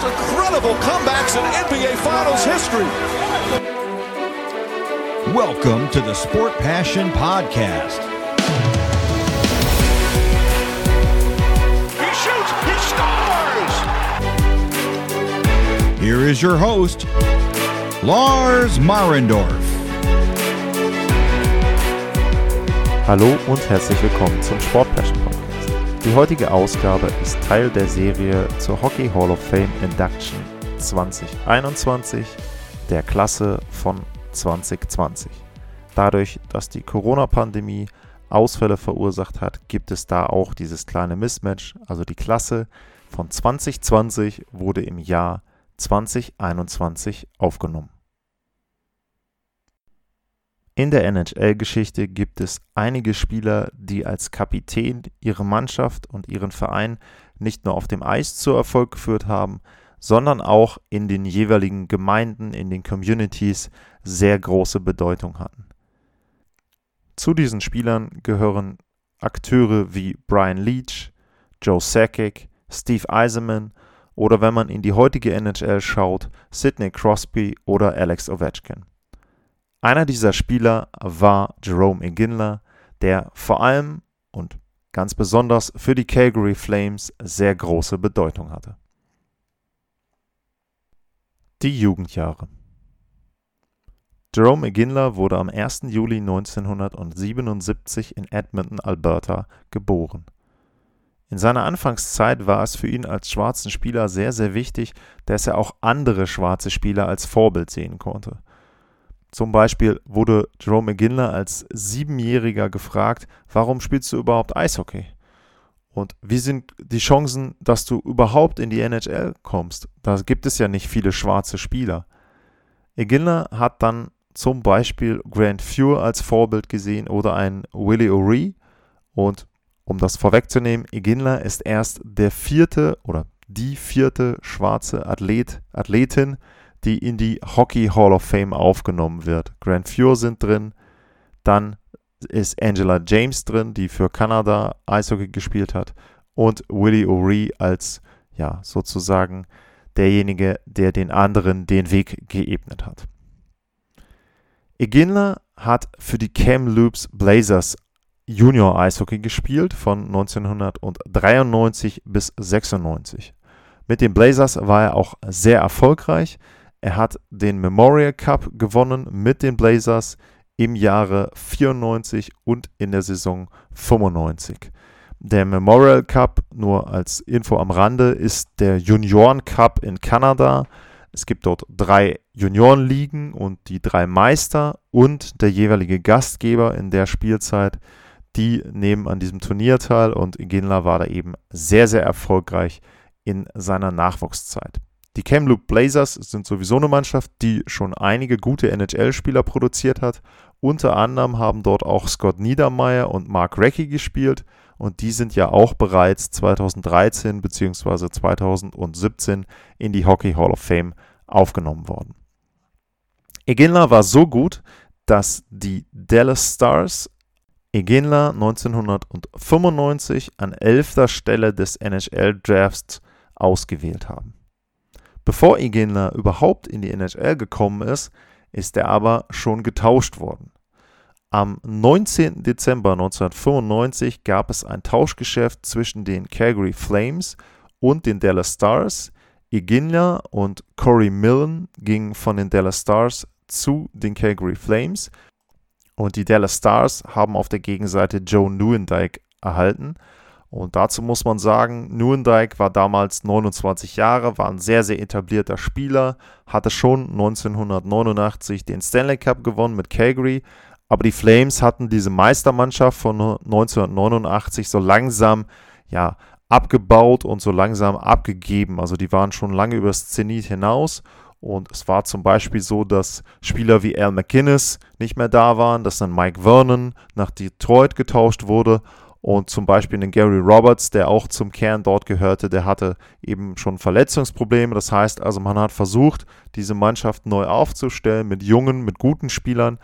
most incredible comebacks in NBA Finals history. Welcome to the Sport Passion Podcast. He shoots, he scores! Here is your host, Lars Marendorf. Hallo und herzlich willkommen zum Sport Passion Podcast. Die heutige Ausgabe ist Teil der Serie zur Hockey Hall of Fame Induction 2021 der Klasse von 2020. Dadurch, dass die Corona-Pandemie Ausfälle verursacht hat, gibt es da auch dieses kleine Mismatch. Also die Klasse von 2020 wurde im Jahr 2021 aufgenommen. In der NHL-Geschichte gibt es einige Spieler, die als Kapitän ihre Mannschaft und ihren Verein nicht nur auf dem Eis zu Erfolg geführt haben, sondern auch in den jeweiligen Gemeinden, in den Communities sehr große Bedeutung hatten. Zu diesen Spielern gehören Akteure wie Brian Leach, Joe Sakic, Steve Eisenman oder wenn man in die heutige NHL schaut, Sidney Crosby oder Alex Ovechkin. Einer dieser Spieler war Jerome Iginla, der vor allem und ganz besonders für die Calgary Flames sehr große Bedeutung hatte. Die Jugendjahre Jerome Iginla wurde am 1. Juli 1977 in Edmonton, Alberta, geboren. In seiner Anfangszeit war es für ihn als schwarzen Spieler sehr, sehr wichtig, dass er auch andere schwarze Spieler als Vorbild sehen konnte. Zum Beispiel wurde Jerome McGinley als Siebenjähriger gefragt, warum spielst du überhaupt Eishockey? Und wie sind die Chancen, dass du überhaupt in die NHL kommst? Da gibt es ja nicht viele schwarze Spieler. Eginla hat dann zum Beispiel Grant Fuhr als Vorbild gesehen oder einen Willie O'Ree. Und um das vorwegzunehmen, Eginla ist erst der vierte oder die vierte schwarze Athlet, Athletin, die in die Hockey Hall of Fame aufgenommen wird. Grant Fuhr sind drin, dann ist Angela James drin, die für Kanada Eishockey gespielt hat und Willie O'Ree als ja sozusagen derjenige, der den anderen den Weg geebnet hat. Eginla hat für die Kamloops Blazers Junior Eishockey gespielt von 1993 bis 96. Mit den Blazers war er auch sehr erfolgreich. Er hat den Memorial Cup gewonnen mit den Blazers im Jahre 94 und in der Saison 95. Der Memorial Cup, nur als Info am Rande, ist der Junioren Cup in Kanada. Es gibt dort drei Juniorenligen und die drei Meister und der jeweilige Gastgeber in der Spielzeit, die nehmen an diesem Turnier teil und Iginla war da eben sehr, sehr erfolgreich in seiner Nachwuchszeit. Die Kamloops Blazers sind sowieso eine Mannschaft, die schon einige gute NHL-Spieler produziert hat. Unter anderem haben dort auch Scott Niedermeyer und Mark Recchi gespielt und die sind ja auch bereits 2013 bzw. 2017 in die Hockey Hall of Fame aufgenommen worden. Eginla war so gut, dass die Dallas Stars Eginla 1995 an 11. Stelle des NHL Drafts ausgewählt haben. Bevor Iginla überhaupt in die NHL gekommen ist, ist er aber schon getauscht worden. Am 19. Dezember 1995 gab es ein Tauschgeschäft zwischen den Calgary Flames und den Dallas Stars. Iginla und Corey Millen gingen von den Dallas Stars zu den Calgary Flames und die Dallas Stars haben auf der Gegenseite Joe Newendike erhalten. Und dazu muss man sagen, Nuendijk war damals 29 Jahre, war ein sehr, sehr etablierter Spieler, hatte schon 1989 den Stanley Cup gewonnen mit Calgary, aber die Flames hatten diese Meistermannschaft von 1989 so langsam ja, abgebaut und so langsam abgegeben. Also die waren schon lange über das Zenit hinaus. Und es war zum Beispiel so, dass Spieler wie Al McInnes nicht mehr da waren, dass dann Mike Vernon nach Detroit getauscht wurde und zum Beispiel den Gary Roberts, der auch zum Kern dort gehörte, der hatte eben schon Verletzungsprobleme. Das heißt also, man hat versucht, diese Mannschaft neu aufzustellen mit jungen, mit guten Spielern.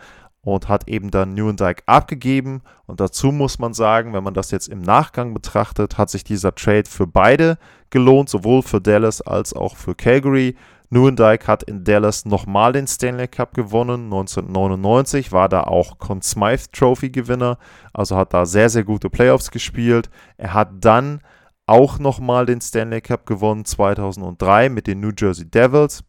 und hat eben dann Newendike abgegeben. Und dazu muss man sagen, wenn man das jetzt im Nachgang betrachtet, hat sich dieser Trade für beide gelohnt, sowohl für Dallas als auch für Calgary. Newendike hat in Dallas nochmal den Stanley Cup gewonnen. 1999 war da auch Conn Smythe Trophy Gewinner, also hat da sehr, sehr gute Playoffs gespielt. Er hat dann auch nochmal den Stanley Cup gewonnen 2003 mit den New Jersey Devils.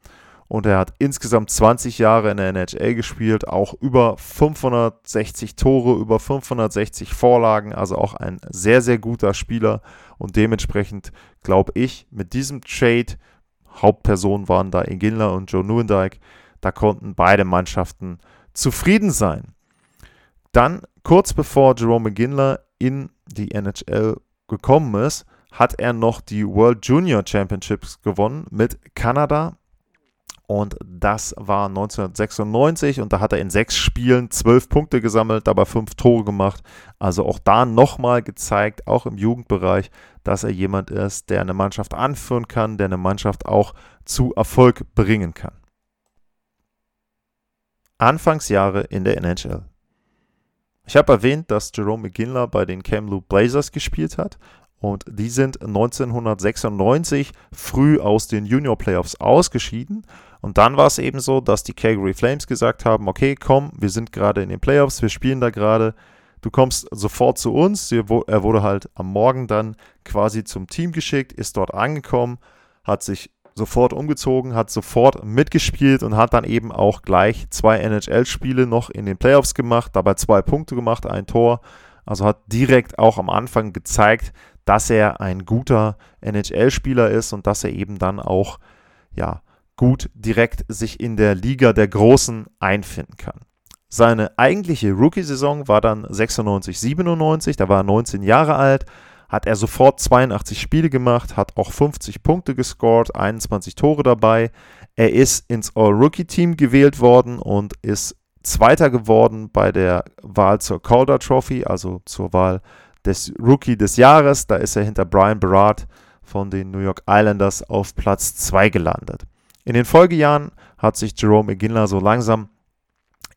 Und er hat insgesamt 20 Jahre in der NHL gespielt, auch über 560 Tore, über 560 Vorlagen, also auch ein sehr, sehr guter Spieler. Und dementsprechend glaube ich, mit diesem Trade Hauptpersonen waren da Iginla und Joe Newendike. Da konnten beide Mannschaften zufrieden sein. Dann, kurz bevor Jerome Iginla in die NHL gekommen ist, hat er noch die World Junior Championships gewonnen mit Kanada. Und das war 1996 und da hat er in sechs Spielen zwölf Punkte gesammelt, dabei fünf Tore gemacht. Also auch da nochmal gezeigt, auch im Jugendbereich, dass er jemand ist, der eine Mannschaft anführen kann, der eine Mannschaft auch zu Erfolg bringen kann. Anfangsjahre in der NHL. Ich habe erwähnt, dass Jerome McGinley bei den Kamloops Blazers gespielt hat und die sind 1996 früh aus den Junior Playoffs ausgeschieden. Und dann war es eben so, dass die Calgary Flames gesagt haben, okay, komm, wir sind gerade in den Playoffs, wir spielen da gerade, du kommst sofort zu uns. Er wurde halt am Morgen dann quasi zum Team geschickt, ist dort angekommen, hat sich sofort umgezogen, hat sofort mitgespielt und hat dann eben auch gleich zwei NHL-Spiele noch in den Playoffs gemacht, dabei zwei Punkte gemacht, ein Tor. Also hat direkt auch am Anfang gezeigt, dass er ein guter NHL-Spieler ist und dass er eben dann auch ja, gut direkt sich in der Liga der Großen einfinden kann. Seine eigentliche Rookie-Saison war dann 96, 97, da war er 19 Jahre alt, hat er sofort 82 Spiele gemacht, hat auch 50 Punkte gescored, 21 Tore dabei. Er ist ins All-Rookie-Team gewählt worden und ist Zweiter geworden bei der Wahl zur Calder Trophy, also zur Wahl des Rookie des Jahres. Da ist er hinter Brian Barrard von den New York Islanders auf Platz 2 gelandet. In den Folgejahren hat sich Jerome Iginla so langsam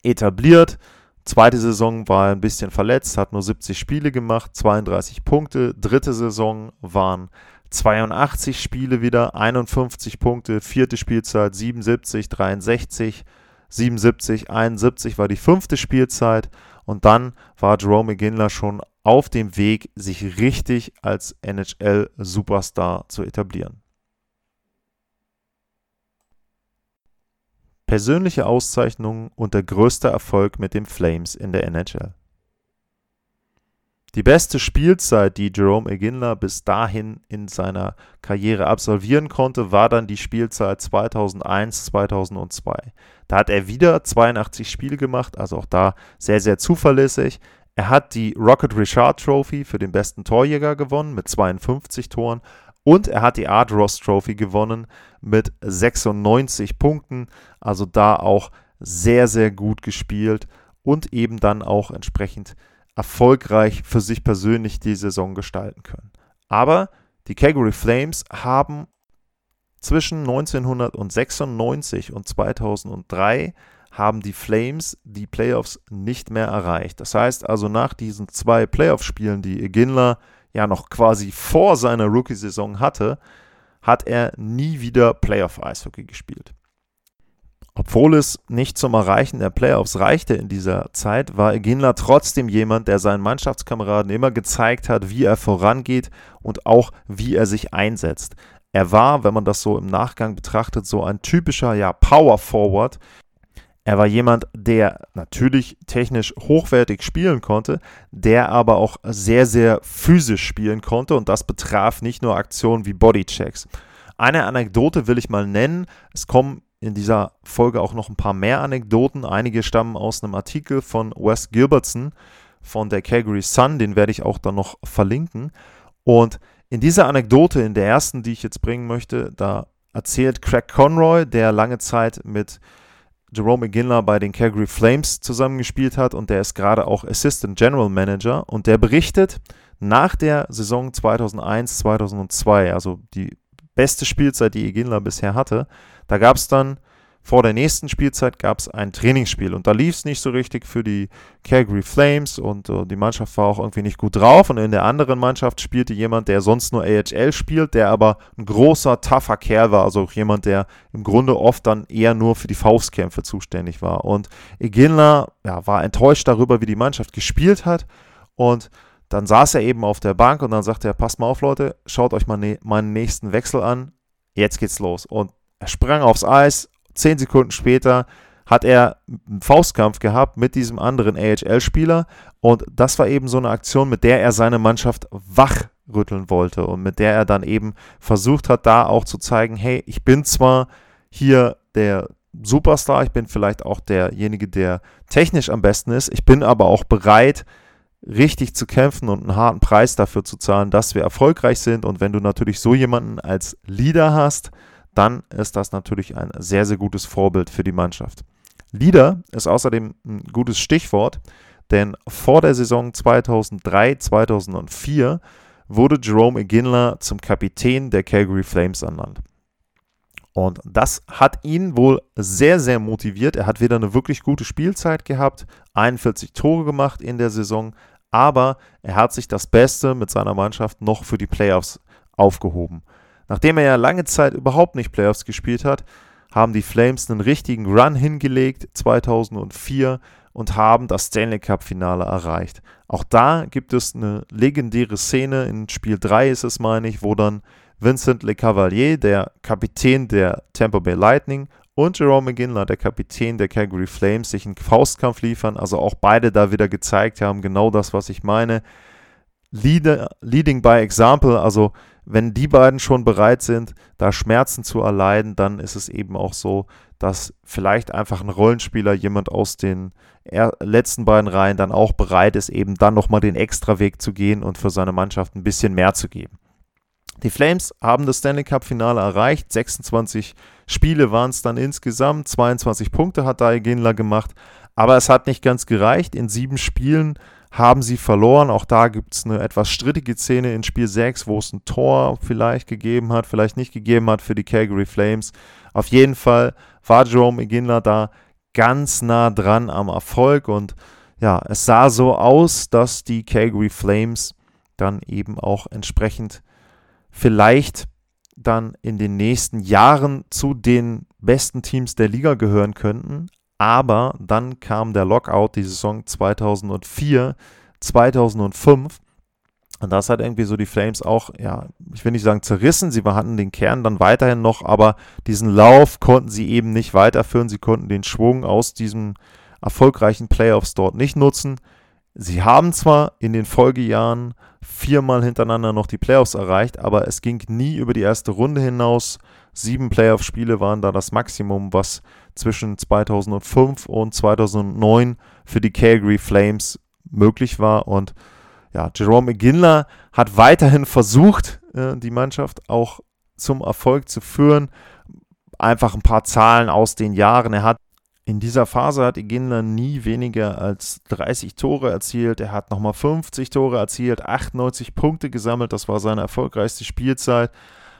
etabliert. Zweite Saison war er ein bisschen verletzt, hat nur 70 Spiele gemacht, 32 Punkte. Dritte Saison waren 82 Spiele wieder, 51 Punkte. Vierte Spielzeit 77, 63, 77, 71 war die fünfte Spielzeit. Und dann war Jerome McGinley schon auf dem Weg, sich richtig als NHL-Superstar zu etablieren. Persönliche Auszeichnungen und der größte Erfolg mit den Flames in der NHL. Die beste Spielzeit, die Jerome Iginla bis dahin in seiner Karriere absolvieren konnte, war dann die Spielzeit 2001-2002. Da hat er wieder 82 Spiele gemacht, also auch da sehr, sehr zuverlässig. Er hat die Rocket Richard Trophy für den besten Torjäger gewonnen mit 52 Toren und er hat die Art Ross Trophy gewonnen mit 96 Punkten. Also da auch sehr, sehr gut gespielt und eben dann auch entsprechend erfolgreich für sich persönlich die Saison gestalten können. Aber die Calgary Flames haben zwischen 1996 und 2003 haben die Flames die Playoffs nicht mehr erreicht. Das heißt also nach diesen zwei Playoff-Spielen, die Iginla ja noch quasi vor seiner Rookie-Saison hatte, hat er nie wieder Playoff-Eishockey gespielt. Obwohl es nicht zum Erreichen der Playoffs reichte in dieser Zeit, war Eginla trotzdem jemand, der seinen Mannschaftskameraden immer gezeigt hat, wie er vorangeht und auch wie er sich einsetzt. Er war, wenn man das so im Nachgang betrachtet, so ein typischer ja, Power Forward, er war jemand, der natürlich technisch hochwertig spielen konnte, der aber auch sehr, sehr physisch spielen konnte und das betraf nicht nur Aktionen wie Bodychecks. Eine Anekdote will ich mal nennen. Es kommen in dieser Folge auch noch ein paar mehr Anekdoten. Einige stammen aus einem Artikel von Wes Gilbertson von der Calgary Sun, den werde ich auch dann noch verlinken. Und in dieser Anekdote, in der ersten, die ich jetzt bringen möchte, da erzählt Craig Conroy, der lange Zeit mit Jerome McGinley bei den Calgary Flames zusammengespielt hat und der ist gerade auch Assistant General Manager und der berichtet nach der Saison 2001-2002, also die beste Spielzeit, die Iginla bisher hatte, da gab es dann vor der nächsten Spielzeit gab es ein Trainingsspiel und da lief es nicht so richtig für die Calgary Flames und äh, die Mannschaft war auch irgendwie nicht gut drauf und in der anderen Mannschaft spielte jemand, der sonst nur AHL spielt, der aber ein großer, tougher Kerl war, also auch jemand, der im Grunde oft dann eher nur für die Faustkämpfe zuständig war. Und Iginla ja, war enttäuscht darüber, wie die Mannschaft gespielt hat und dann saß er eben auf der Bank und dann sagte er, passt mal auf Leute, schaut euch mal ne meinen nächsten Wechsel an, jetzt geht's los. Und er sprang aufs Eis zehn Sekunden später hat er einen Faustkampf gehabt mit diesem anderen AHL-Spieler und das war eben so eine Aktion, mit der er seine Mannschaft wachrütteln wollte und mit der er dann eben versucht hat, da auch zu zeigen, hey, ich bin zwar hier der Superstar, ich bin vielleicht auch derjenige, der technisch am besten ist, ich bin aber auch bereit, richtig zu kämpfen und einen harten Preis dafür zu zahlen, dass wir erfolgreich sind. Und wenn du natürlich so jemanden als Leader hast, dann ist das natürlich ein sehr, sehr gutes Vorbild für die Mannschaft. Leader ist außerdem ein gutes Stichwort, denn vor der Saison 2003, 2004 wurde Jerome Iginla zum Kapitän der Calgary Flames ernannt. Und das hat ihn wohl sehr, sehr motiviert. Er hat wieder eine wirklich gute Spielzeit gehabt, 41 Tore gemacht in der Saison, aber er hat sich das Beste mit seiner Mannschaft noch für die Playoffs aufgehoben. Nachdem er ja lange Zeit überhaupt nicht Playoffs gespielt hat, haben die Flames einen richtigen Run hingelegt 2004 und haben das Stanley Cup Finale erreicht. Auch da gibt es eine legendäre Szene, in Spiel 3 ist es, meine ich, wo dann Vincent Le Cavalier, der Kapitän der Tampa Bay Lightning, und Jerome McGinley, der Kapitän der Calgary Flames, sich einen Faustkampf liefern. Also auch beide da wieder gezeigt haben, genau das, was ich meine. Leader, leading by example, also wenn die beiden schon bereit sind, da Schmerzen zu erleiden, dann ist es eben auch so, dass vielleicht einfach ein Rollenspieler, jemand aus den letzten beiden Reihen, dann auch bereit ist, eben dann nochmal den Extraweg zu gehen und für seine Mannschaft ein bisschen mehr zu geben. Die Flames haben das Stanley Cup Finale erreicht. 26 Spiele waren es dann insgesamt. 22 Punkte hat Daigenla gemacht. Aber es hat nicht ganz gereicht. In sieben Spielen haben sie verloren. Auch da gibt es eine etwas strittige Szene in Spiel 6, wo es ein Tor vielleicht gegeben hat, vielleicht nicht gegeben hat für die Calgary Flames. Auf jeden Fall war Jerome Iginla da ganz nah dran am Erfolg und ja, es sah so aus, dass die Calgary Flames dann eben auch entsprechend vielleicht dann in den nächsten Jahren zu den besten Teams der Liga gehören könnten. Aber dann kam der Lockout, die Saison 2004, 2005. Und das hat irgendwie so die Flames auch, ja, ich will nicht sagen zerrissen, sie hatten den Kern dann weiterhin noch, aber diesen Lauf konnten sie eben nicht weiterführen. Sie konnten den Schwung aus diesen erfolgreichen Playoffs dort nicht nutzen. Sie haben zwar in den Folgejahren viermal hintereinander noch die Playoffs erreicht, aber es ging nie über die erste Runde hinaus. Sieben Playoff-Spiele waren da das Maximum, was zwischen 2005 und 2009 für die Calgary Flames möglich war. Und ja, Jerome McGinley hat weiterhin versucht, äh, die Mannschaft auch zum Erfolg zu führen. Einfach ein paar Zahlen aus den Jahren. Er hat in dieser Phase hat Iginla nie weniger als 30 Tore erzielt. Er hat nochmal 50 Tore erzielt, 98 Punkte gesammelt. Das war seine erfolgreichste Spielzeit.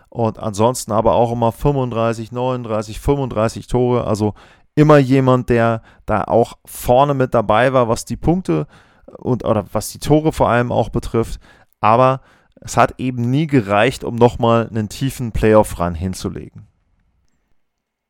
Und ansonsten aber auch immer 35, 39, 35 Tore. Also immer jemand, der da auch vorne mit dabei war, was die Punkte und oder was die Tore vor allem auch betrifft. Aber es hat eben nie gereicht, um nochmal einen tiefen Playoff-Run hinzulegen.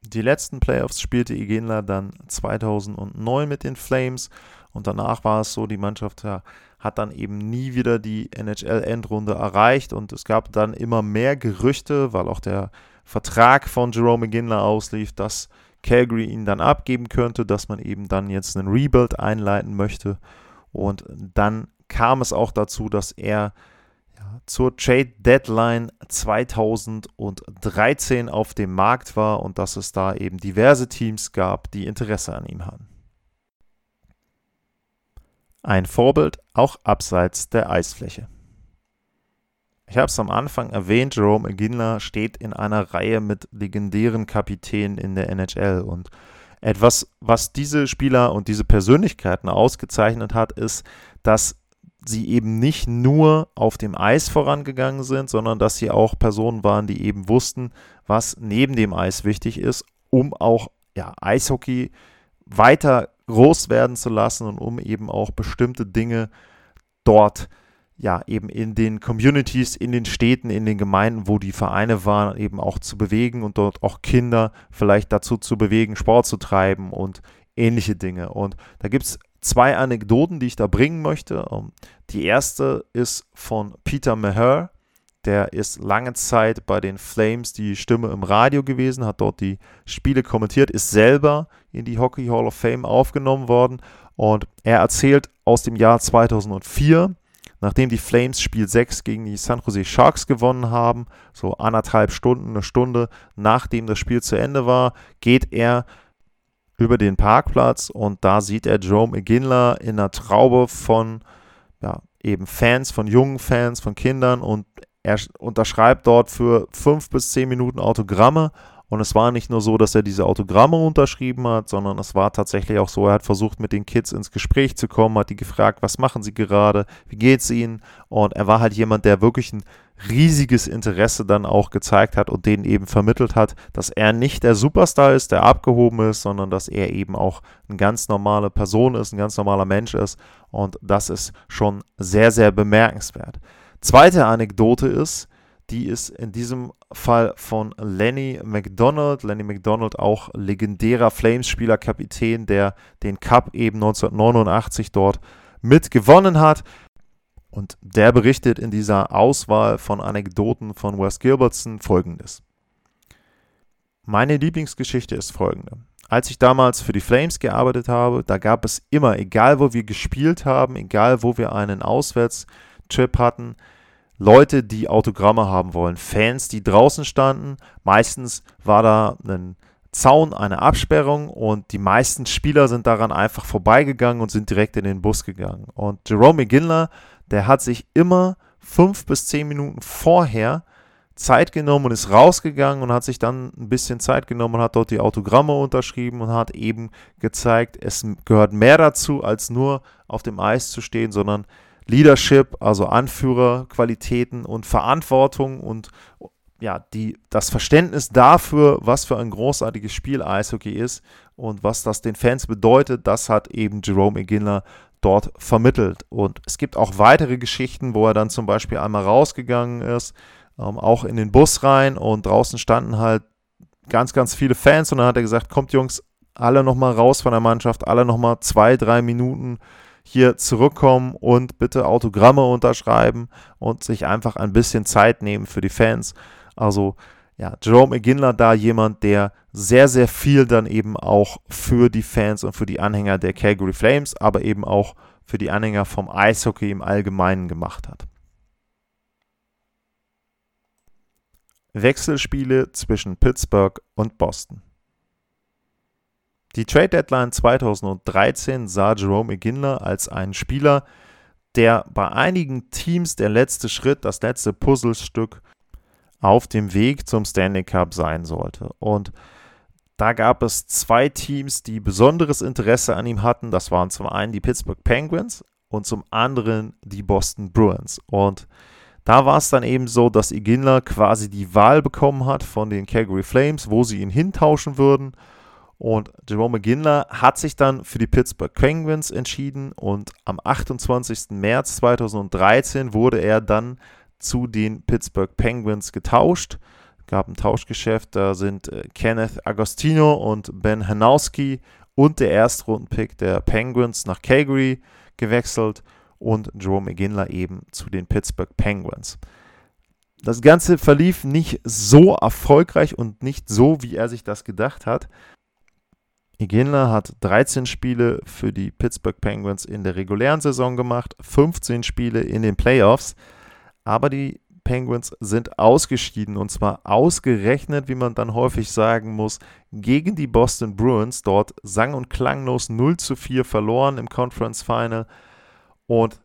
Die letzten Playoffs spielte Igenla dann 2009 mit den Flames und danach war es so, die Mannschaft ja, hat dann eben nie wieder die NHL-Endrunde erreicht und es gab dann immer mehr Gerüchte, weil auch der Vertrag von Jerome Iginla auslief, dass Calgary ihn dann abgeben könnte, dass man eben dann jetzt einen Rebuild einleiten möchte und dann kam es auch dazu, dass er zur Trade Deadline 2013 auf dem Markt war und dass es da eben diverse Teams gab, die Interesse an ihm hatten. Ein Vorbild auch abseits der Eisfläche. Ich habe es am Anfang erwähnt, Jerome Iginla steht in einer Reihe mit legendären Kapitänen in der NHL und etwas, was diese Spieler und diese Persönlichkeiten ausgezeichnet hat, ist, dass sie eben nicht nur auf dem Eis vorangegangen sind, sondern dass sie auch Personen waren, die eben wussten, was neben dem Eis wichtig ist, um auch ja, Eishockey weiter groß werden zu lassen und um eben auch bestimmte Dinge dort ja eben in den Communities, in den Städten, in den Gemeinden, wo die Vereine waren, eben auch zu bewegen und dort auch Kinder vielleicht dazu zu bewegen, Sport zu treiben und ähnliche Dinge. Und da gibt es zwei Anekdoten, die ich da bringen möchte. Ähm, die erste ist von Peter Maher. Der ist lange Zeit bei den Flames die Stimme im Radio gewesen, hat dort die Spiele kommentiert, ist selber in die Hockey Hall of Fame aufgenommen worden und er erzählt aus dem Jahr 2004, nachdem die Flames Spiel 6 gegen die San Jose Sharks gewonnen haben, so anderthalb Stunden, eine Stunde nachdem das Spiel zu Ende war, geht er über den Parkplatz und da sieht er Jerome Iginla in einer Traube von ja, eben Fans, von jungen Fans, von Kindern und er unterschreibt dort für fünf bis zehn Minuten Autogramme. Und es war nicht nur so, dass er diese Autogramme unterschrieben hat, sondern es war tatsächlich auch so, er hat versucht, mit den Kids ins Gespräch zu kommen, hat die gefragt, was machen sie gerade, wie geht's ihnen? Und er war halt jemand, der wirklich ein riesiges Interesse dann auch gezeigt hat und denen eben vermittelt hat, dass er nicht der Superstar ist, der abgehoben ist, sondern dass er eben auch eine ganz normale Person ist, ein ganz normaler Mensch ist. Und das ist schon sehr, sehr bemerkenswert. Zweite Anekdote ist, die ist in diesem Fall von Lenny McDonald. Lenny McDonald, auch legendärer Flames-Spieler, Kapitän, der den Cup eben 1989 dort mitgewonnen hat. Und der berichtet in dieser Auswahl von Anekdoten von Wes Gilbertson folgendes. Meine Lieblingsgeschichte ist folgende. Als ich damals für die Flames gearbeitet habe, da gab es immer, egal wo wir gespielt haben, egal wo wir einen Auswärts Trip hatten, Leute, die Autogramme haben wollen, Fans, die draußen standen. Meistens war da ein Zaun, eine Absperrung und die meisten Spieler sind daran einfach vorbeigegangen und sind direkt in den Bus gegangen. Und Jerome McGinley, der hat sich immer fünf bis zehn Minuten vorher Zeit genommen und ist rausgegangen und hat sich dann ein bisschen Zeit genommen und hat dort die Autogramme unterschrieben und hat eben gezeigt, es gehört mehr dazu, als nur auf dem Eis zu stehen, sondern Leadership, also Anführerqualitäten und Verantwortung und ja, die, das Verständnis dafür, was für ein großartiges Spiel Eishockey ist und was das den Fans bedeutet, das hat eben Jerome Iginla dort vermittelt. Und es gibt auch weitere Geschichten, wo er dann zum Beispiel einmal rausgegangen ist, ähm, auch in den Bus rein und draußen standen halt ganz, ganz viele Fans und dann hat er gesagt, kommt Jungs, alle nochmal raus von der Mannschaft, alle nochmal zwei, drei Minuten hier zurückkommen und bitte Autogramme unterschreiben und sich einfach ein bisschen Zeit nehmen für die Fans. Also ja, Jerome McGinley da jemand, der sehr, sehr viel dann eben auch für die Fans und für die Anhänger der Calgary Flames, aber eben auch für die Anhänger vom Eishockey im Allgemeinen gemacht hat. Wechselspiele zwischen Pittsburgh und Boston. Die Trade Deadline 2013 sah Jerome Iginla als einen Spieler, der bei einigen Teams der letzte Schritt, das letzte Puzzlestück auf dem Weg zum Stanley Cup sein sollte. Und da gab es zwei Teams, die besonderes Interesse an ihm hatten. Das waren zum einen die Pittsburgh Penguins und zum anderen die Boston Bruins. Und da war es dann eben so, dass Iginla quasi die Wahl bekommen hat von den Calgary Flames, wo sie ihn hintauschen würden. Und Jerome McGinley hat sich dann für die Pittsburgh Penguins entschieden und am 28. März 2013 wurde er dann zu den Pittsburgh Penguins getauscht. Gab ein Tauschgeschäft, da sind äh, Kenneth Agostino und Ben Hanowski und der Erstrundenpick der Penguins nach Calgary gewechselt und Jerome McGinley eben zu den Pittsburgh Penguins. Das Ganze verlief nicht so erfolgreich und nicht so, wie er sich das gedacht hat. Iginla hat 13 Spiele für die Pittsburgh Penguins in der regulären Saison gemacht, 15 Spiele in den Playoffs, aber die Penguins sind ausgeschieden und zwar ausgerechnet, wie man dann häufig sagen muss, gegen die Boston Bruins, dort sang- und klanglos 0 zu 4 verloren im Conference Final. Und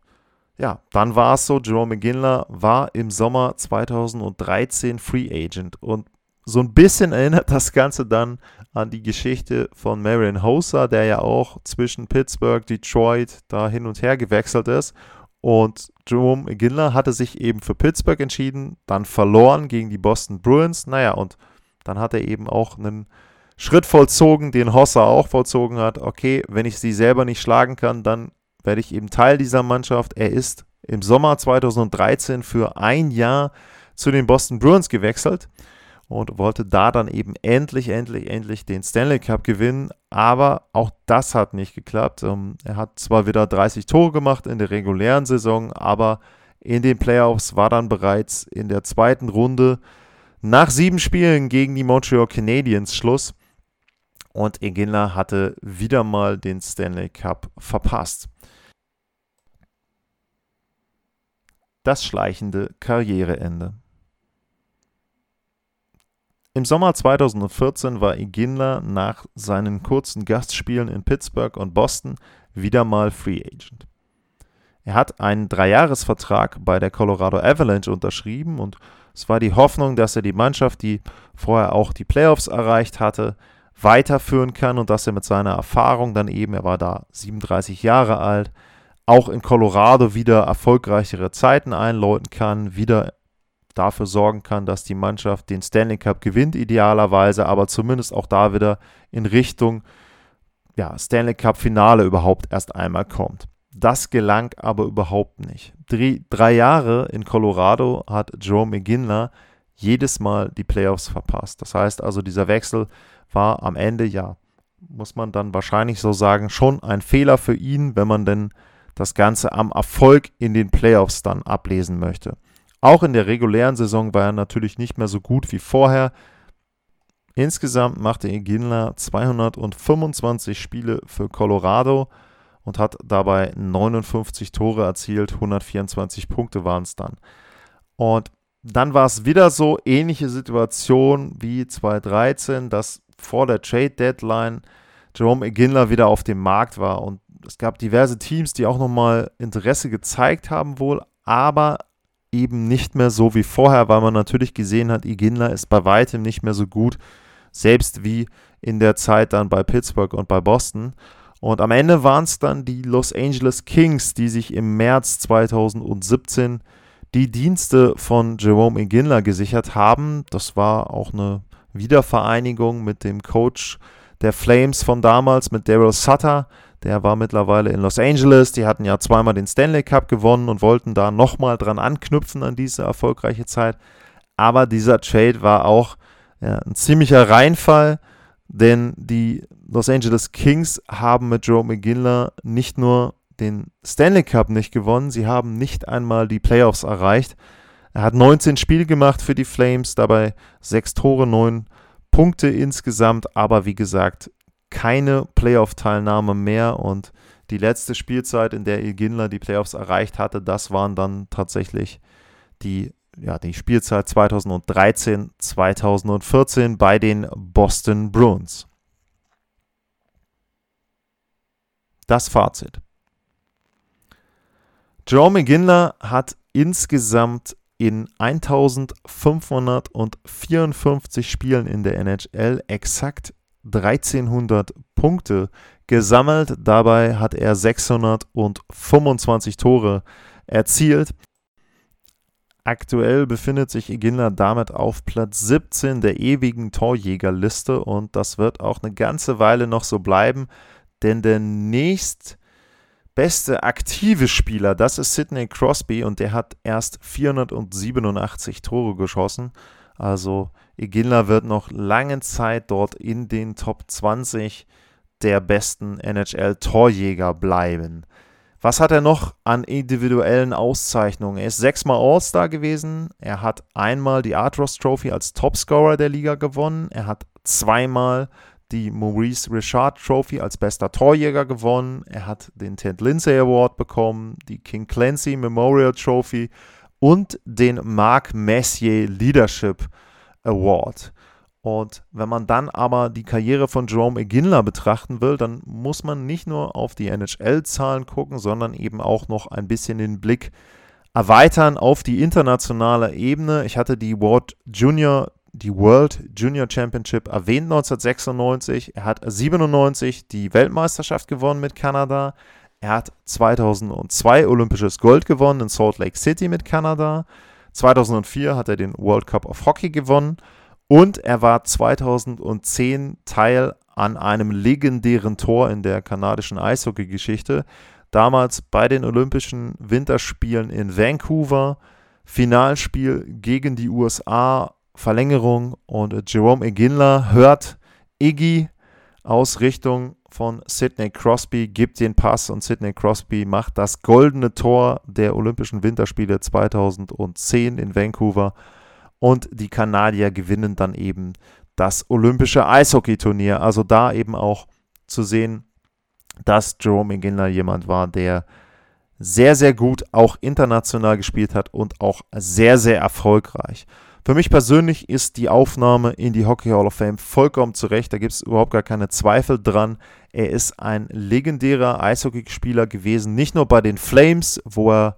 ja, dann war es so, Jerome McGinley war im Sommer 2013 Free Agent und so ein bisschen erinnert das Ganze dann an die Geschichte von Marion Hossa, der ja auch zwischen Pittsburgh, Detroit da hin und her gewechselt ist. Und Jerome Ginler hatte sich eben für Pittsburgh entschieden, dann verloren gegen die Boston Bruins. Naja, und dann hat er eben auch einen Schritt vollzogen, den Hossa auch vollzogen hat. Okay, wenn ich sie selber nicht schlagen kann, dann werde ich eben Teil dieser Mannschaft. Er ist im Sommer 2013 für ein Jahr zu den Boston Bruins gewechselt und wollte da dann eben endlich, endlich, endlich den Stanley Cup gewinnen. Aber auch das hat nicht geklappt. Ähm, er hat zwar wieder 30 Tore gemacht in der regulären Saison, aber in den Playoffs war dann bereits in der zweiten Runde nach sieben Spielen gegen die Montreal Canadiens Schluss. Und Iginla hatte wieder mal den Stanley Cup verpasst. Das schleichende Karriereende. Im Sommer 2014 war Iginla nach seinen kurzen Gastspielen in Pittsburgh und Boston wieder mal Free Agent. Er hat einen Dreijahresvertrag bei der Colorado Avalanche unterschrieben und es war die Hoffnung, dass er die Mannschaft, die vorher auch die Playoffs erreicht hatte, weiterführen kann und dass er mit seiner Erfahrung dann eben, er war da 37 Jahre alt, auch in Colorado wieder erfolgreichere Zeiten einläuten kann, wieder dafür sorgen kann, dass die Mannschaft den Stanley Cup gewinnt, idealerweise, aber zumindest auch da wieder in Richtung ja, Stanley Cup Finale überhaupt erst einmal kommt. Das gelang aber überhaupt nicht. Drei, drei Jahre in Colorado hat Joe McGinley jedes Mal die Playoffs verpasst. Das heißt also, dieser Wechsel war am Ende, ja, muss man dann wahrscheinlich so sagen, schon ein Fehler für ihn, wenn man denn das Ganze am Erfolg in den Playoffs dann ablesen möchte. Auch in der regulären Saison war er natürlich nicht mehr so gut wie vorher. Insgesamt machte Iginla 225 Spiele für Colorado und hat dabei 59 Tore erzielt, 124 Punkte waren es dann. Und dann war es wieder so ähnliche Situation wie 2013, dass vor der Trade Deadline Jerome Iginla wieder auf dem Markt war und es gab diverse Teams, die auch nochmal Interesse gezeigt haben wohl, aber eben nicht mehr so wie vorher, weil man natürlich gesehen hat, Iginla ist bei weitem nicht mehr so gut, selbst wie in der Zeit dann bei Pittsburgh und bei Boston. Und am Ende waren es dann die Los Angeles Kings, die sich im März 2017 die Dienste von Jerome Iginla gesichert haben. Das war auch eine Wiedervereinigung mit dem Coach der Flames von damals, mit Daryl Sutter. Der war mittlerweile in Los Angeles. Die hatten ja zweimal den Stanley Cup gewonnen und wollten da nochmal dran anknüpfen an diese erfolgreiche Zeit. Aber dieser Trade war auch ja, ein ziemlicher Reinfall, denn die Los Angeles Kings haben mit Joe McGinley nicht nur den Stanley Cup nicht gewonnen, sie haben nicht einmal die Playoffs erreicht. Er hat 19 Spiele gemacht für die Flames, dabei 6 Tore, 9 Punkte insgesamt, aber wie gesagt, keine Playoff-Teilnahme mehr und die letzte Spielzeit, in der Ilginler die Playoffs erreicht hatte, das waren dann tatsächlich die, ja, die Spielzeit 2013, 2014 bei den Boston Bruins. Das Fazit. Jerome McGinley hat insgesamt in 1554 Spielen in der NHL exakt 1300 Punkte gesammelt. Dabei hat er 625 Tore erzielt. Aktuell befindet sich Iginla damit auf Platz 17 der ewigen Torjägerliste und das wird auch eine ganze Weile noch so bleiben, denn der nächst beste aktive Spieler, das ist Sidney Crosby und der hat erst 487 Tore geschossen. Also Iginla wird noch lange Zeit dort in den Top 20 der besten NHL-Torjäger bleiben. Was hat er noch an individuellen Auszeichnungen? Er ist sechsmal All-Star gewesen. Er hat einmal die Artros Trophy als Topscorer der Liga gewonnen. Er hat zweimal die Maurice Richard Trophy als bester Torjäger gewonnen. Er hat den Ted Lindsay Award bekommen, die King Clancy Memorial Trophy und den Mark Messier Leadership Award. Und wenn man dann aber die Karriere von Jerome Iginla betrachten will, dann muss man nicht nur auf die NHL-Zahlen gucken, sondern eben auch noch ein bisschen den Blick erweitern auf die internationale Ebene. Ich hatte die World Junior, die World Junior Championship erwähnt 1996. Er hat 97 die Weltmeisterschaft gewonnen mit Kanada. Er hat 2002 olympisches Gold gewonnen in Salt Lake City mit Kanada. 2004 hat er den World Cup of Hockey gewonnen Und er war 2010 Teil an einem legendären Tor in der kanadischen Eishockey-Geschichte. Damals bei den Olympischen Winterspielen in Vancouver. Finalspiel gegen die USA, Verlängerung und Jerome Iginla hört Iggy aus Richtung von Sidney Crosby, gibt den Pass und Sidney Crosby macht das goldene Tor der Olympischen Winterspiele 2010 in Vancouver und die Kanadier gewinnen dann eben das Olympische Eishockeyturnier. Also da eben auch zu sehen, dass Jerome Iginla jemand war, der sehr, sehr gut auch international gespielt hat und auch sehr, sehr erfolgreich. Für mich persönlich ist die Aufnahme in die Hockey Hall of Fame vollkommen zurecht. Da gibt es überhaupt gar keine Zweifel dran. Er ist ein legendärer Eishockeyspieler gewesen, nicht nur bei den Flames, wo er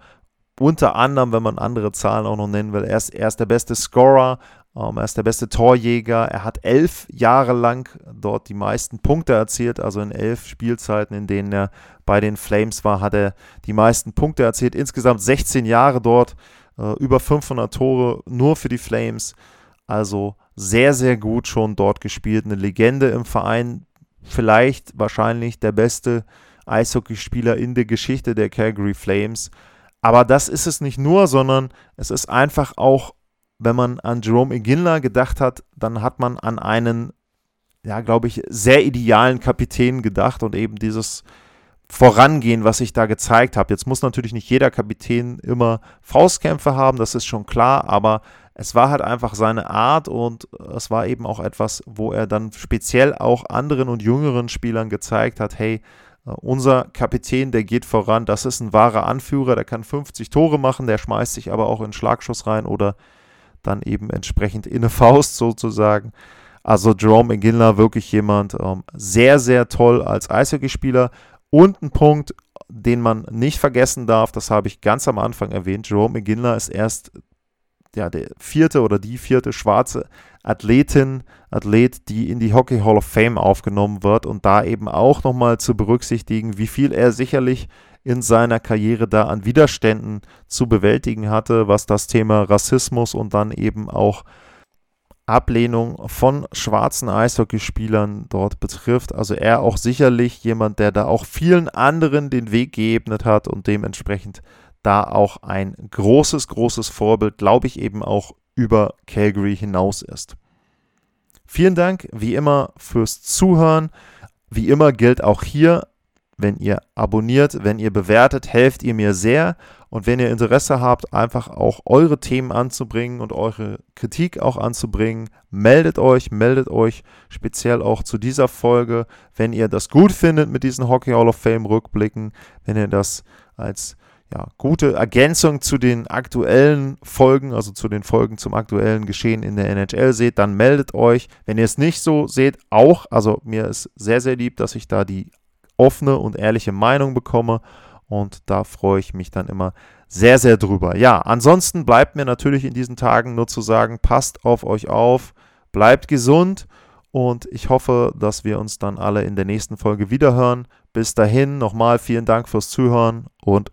unter anderem, wenn man andere Zahlen auch noch nennen will, er ist, er ist der beste Scorer, ähm, er ist der beste Torjäger. Er hat elf Jahre lang dort die meisten Punkte erzielt, also in elf Spielzeiten, in denen er bei den Flames war, hat er die meisten Punkte erzielt. Insgesamt 16 Jahre dort, äh, über 500 Tore nur für die Flames. Also sehr, sehr gut schon dort gespielt. Eine Legende im Verein, vielleicht wahrscheinlich der beste Eishockeyspieler in der Geschichte der Calgary Flames. Aber das ist es nicht nur, sondern es ist einfach auch, wenn man an Jerome Iginla gedacht hat, dann hat man an einen, ja, glaube ich, sehr idealen Kapitän gedacht und eben dieses Vorangehen, was ich da gezeigt habe. Jetzt muss natürlich nicht jeder Kapitän immer Faustkämpfe haben, das ist schon klar, aber es war halt einfach seine Art und es war eben auch etwas, wo er dann speziell auch anderen und jüngeren Spielern gezeigt hat, hey, äh, unser Kapitän, der geht voran, das ist ein wahrer Anführer, der kann 50 Tore machen, der schmeißt sich aber auch in Schlagschuss rein oder dann eben entsprechend in eine Faust sozusagen. Also Jerome McGinley wirklich jemand ähm, sehr, sehr toll als Eishockeyspieler. Und ein Punkt, den man nicht vergessen darf, das habe ich ganz am Anfang erwähnt, Jerome McGinley ist erst ja, der vierte oder die vierte schwarze Athletin, Athlet, die in die Hockey Hall of Fame aufgenommen wird und da eben auch nochmal zu berücksichtigen, wie viel er sicherlich in seiner Karriere da an Widerständen zu bewältigen hatte, was das Thema Rassismus und dann eben auch Ablehnung von schwarzen Eishockeyspielern dort betrifft. Also er auch sicherlich jemand, der da auch vielen anderen den Weg geebnet hat und dementsprechend da auch ein großes, großes Vorbild, glaube ich, eben auch über Calgary hinaus ist. Vielen Dank wie immer fürs Zuhören. Wie immer gilt auch hier, wenn ihr abonniert, wenn ihr bewertet, helft ihr mir sehr. Und wenn ihr Interesse habt, einfach auch eure Themen anzubringen und eure Kritik auch anzubringen, meldet euch, meldet euch speziell auch zu dieser Folge, wenn ihr das gut findet mit diesen Hockey Hall of Fame Rückblicken, wenn ihr das als ja, gute Ergänzung zu den aktuellen Folgen, also zu den Folgen zum aktuellen Geschehen in der NHL seht, dann meldet euch. Wenn ihr es nicht so seht, auch. Also mir ist sehr, sehr lieb, dass ich da die offene und ehrliche Meinung bekomme. Und da freue ich mich dann immer sehr, sehr drüber. Ja, ansonsten bleibt mir natürlich in diesen Tagen nur zu sagen, passt auf euch auf, bleibt gesund und ich hoffe, dass wir uns dann alle in der nächsten Folge wiederhören. Bis dahin nochmal vielen Dank fürs Zuhören und